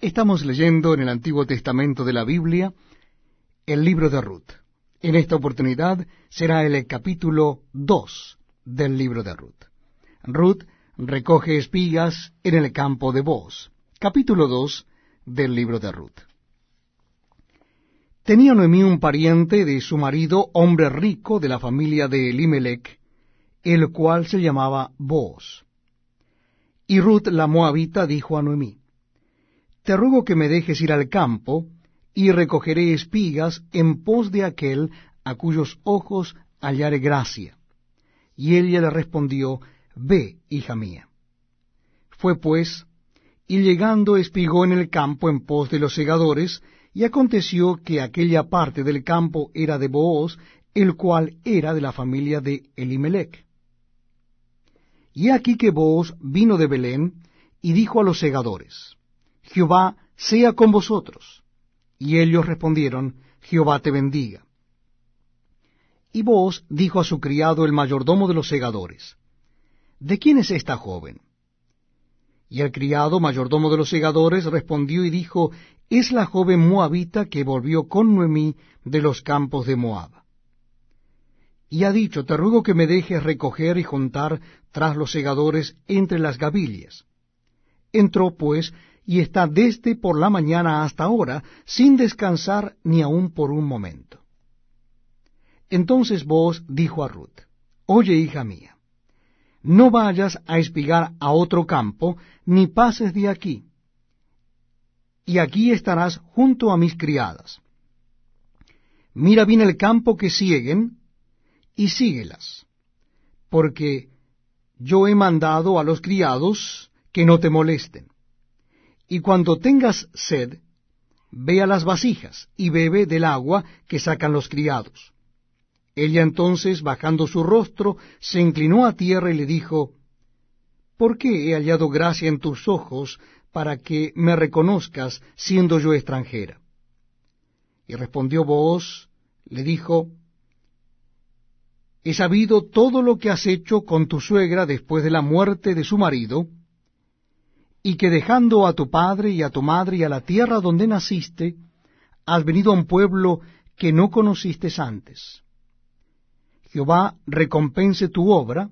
Estamos leyendo en el Antiguo Testamento de la Biblia el libro de Ruth. En esta oportunidad será el capítulo 2 del libro de Ruth. Ruth recoge espigas en el campo de Boaz. Capítulo 2 del libro de Ruth. Tenía Noemí un pariente de su marido, hombre rico de la familia de Elimelech, el cual se llamaba Boaz. Y Ruth la moabita dijo a Noemí, Te ruego que me dejes ir al campo, y recogeré espigas en pos de aquel a cuyos ojos hallare gracia. Y ella le respondió, Ve, hija mía. Fue pues, y llegando espigó en el campo en pos de los segadores, y aconteció que aquella parte del campo era de Booz, el cual era de la familia de Elimelech. Y aquí que Booz vino de Belén, y dijo a los segadores, Jehová sea con vosotros. Y ellos respondieron, Jehová te bendiga. Y vos dijo a su criado el mayordomo de los segadores, ¿De quién es esta joven? Y el criado mayordomo de los segadores respondió y dijo, Es la joven moabita que volvió con Noemí de los campos de Moab. Y ha dicho, Te ruego que me dejes recoger y juntar tras los segadores entre las gavillas. Entró pues y está desde por la mañana hasta ahora, sin descansar ni aun por un momento. Entonces vos dijo a Ruth, Oye, hija mía, no vayas a espigar a otro campo, ni pases de aquí, y aquí estarás junto a mis criadas. Mira bien el campo que siguen, y síguelas, porque yo he mandado a los criados que no te molesten y cuando tengas sed, ve a las vasijas y bebe del agua que sacan los criados. Ella entonces, bajando su rostro, se inclinó a tierra y le dijo, ¿Por qué he hallado gracia en tus ojos para que me reconozcas siendo yo extranjera? Y respondió Booz, le dijo, He sabido todo lo que has hecho con tu suegra después de la muerte de su marido, y que dejando a tu padre y a tu madre y a la tierra donde naciste, has venido a un pueblo que no conociste antes. Jehová recompense tu obra,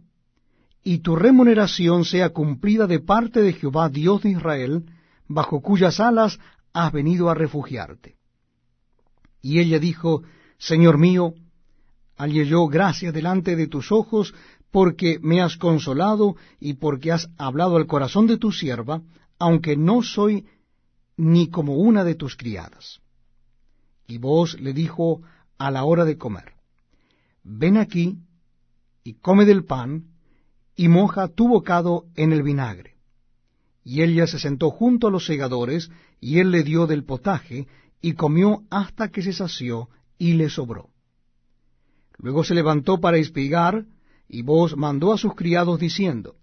y tu remuneración sea cumplida de parte de Jehová Dios de Israel, bajo cuyas alas has venido a refugiarte. Y ella dijo, Señor mío, hallé yo gracia delante de tus ojos, porque me has consolado y porque has hablado al corazón de tu sierva, aunque no soy ni como una de tus criadas. Y vos le dijo a la hora de comer, ven aquí y come del pan, y moja tu bocado en el vinagre. Y ella se sentó junto a los segadores, y él le dio del potaje, y comió hasta que se sació, y le sobró. Luego se levantó para espigar, y vos mandó a sus criados diciendo,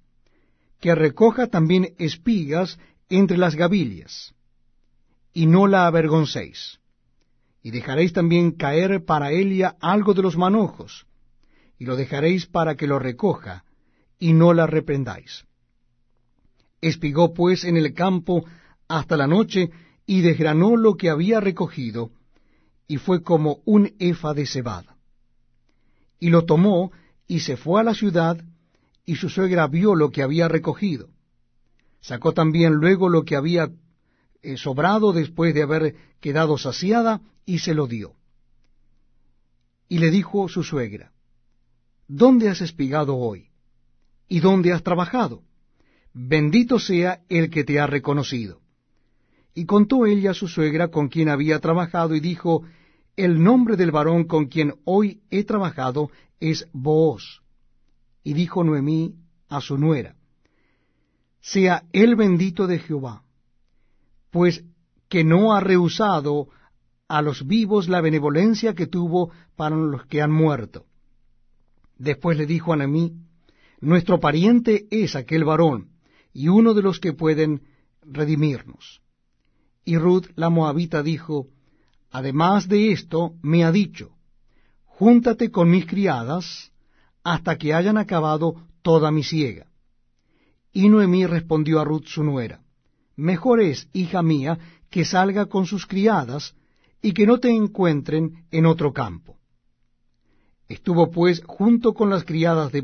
que recoja también espigas entre las gavillas, y no la avergoncéis, y dejaréis también caer para ella algo de los manojos, y lo dejaréis para que lo recoja, y no la reprendáis. Espigó pues en el campo hasta la noche, y desgranó lo que había recogido, y fue como un efa de cebada. Y lo tomó, y se fue a la ciudad, y su suegra vio lo que había recogido. Sacó también luego lo que había eh, sobrado después de haber quedado saciada, y se lo dio. Y le dijo su suegra, ¿Dónde has espigado hoy? ¿Y dónde has trabajado? Bendito sea el que te ha reconocido. Y contó ella a su suegra con quien había trabajado, y dijo, El nombre del varón con quien hoy he trabajado es Booz. Y dijo Noemí a su nuera, sea el bendito de Jehová, pues que no ha rehusado a los vivos la benevolencia que tuvo para los que han muerto. Después le dijo a Noemí, nuestro pariente es aquel varón, y uno de los que pueden redimirnos. Y Ruth la moabita dijo, además de esto me ha dicho, júntate con mis criadas hasta que hayan acabado toda mi siega. Y Noemí respondió a Ruth su nuera, mejor es, hija mía, que salga con sus criadas, y que no te encuentren en otro campo. Estuvo pues junto con las criadas de